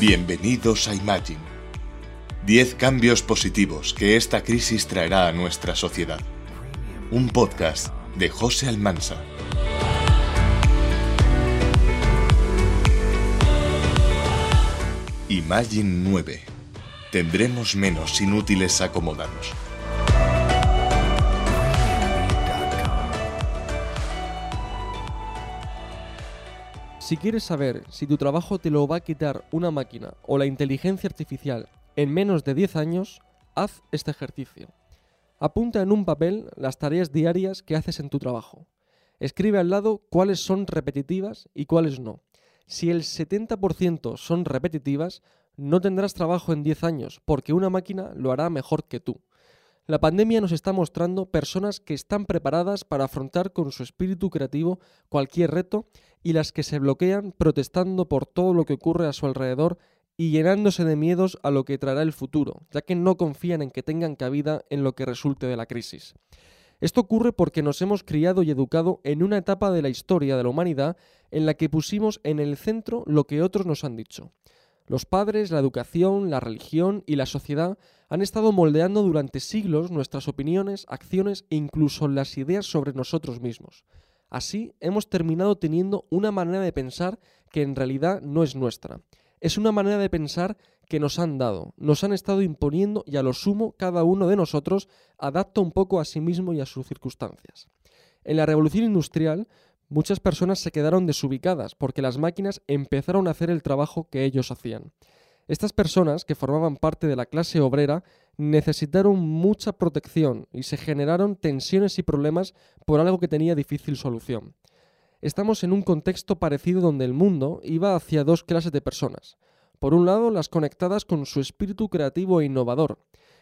Bienvenidos a Imagine. 10 cambios positivos que esta crisis traerá a nuestra sociedad. Un podcast de José Almansa. Imagine 9. Tendremos menos inútiles acomodados. Si quieres saber si tu trabajo te lo va a quitar una máquina o la inteligencia artificial en menos de 10 años, haz este ejercicio. Apunta en un papel las tareas diarias que haces en tu trabajo. Escribe al lado cuáles son repetitivas y cuáles no. Si el 70% son repetitivas, no tendrás trabajo en 10 años, porque una máquina lo hará mejor que tú. La pandemia nos está mostrando personas que están preparadas para afrontar con su espíritu creativo cualquier reto y las que se bloquean protestando por todo lo que ocurre a su alrededor y llenándose de miedos a lo que traerá el futuro, ya que no confían en que tengan cabida en lo que resulte de la crisis. Esto ocurre porque nos hemos criado y educado en una etapa de la historia de la humanidad en la que pusimos en el centro lo que otros nos han dicho. Los padres, la educación, la religión y la sociedad han estado moldeando durante siglos nuestras opiniones, acciones e incluso las ideas sobre nosotros mismos. Así hemos terminado teniendo una manera de pensar que en realidad no es nuestra. Es una manera de pensar que nos han dado, nos han estado imponiendo y a lo sumo cada uno de nosotros adapta un poco a sí mismo y a sus circunstancias. En la revolución industrial muchas personas se quedaron desubicadas porque las máquinas empezaron a hacer el trabajo que ellos hacían. Estas personas, que formaban parte de la clase obrera, necesitaron mucha protección y se generaron tensiones y problemas por algo que tenía difícil solución. Estamos en un contexto parecido donde el mundo iba hacia dos clases de personas. Por un lado, las conectadas con su espíritu creativo e innovador,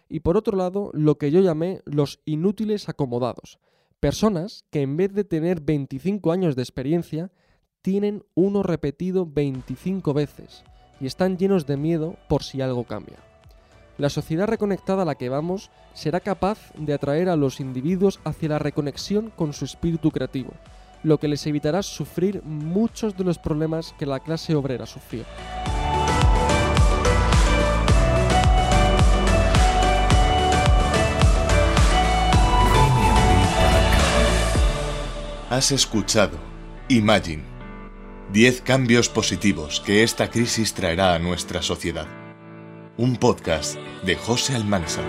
y por otro lado, lo que yo llamé los inútiles acomodados, Personas que en vez de tener 25 años de experiencia, tienen uno repetido 25 veces y están llenos de miedo por si algo cambia. La sociedad reconectada a la que vamos será capaz de atraer a los individuos hacia la reconexión con su espíritu creativo, lo que les evitará sufrir muchos de los problemas que la clase obrera sufrió. Has escuchado Imagine. 10 cambios positivos que esta crisis traerá a nuestra sociedad. Un podcast de José Almanza.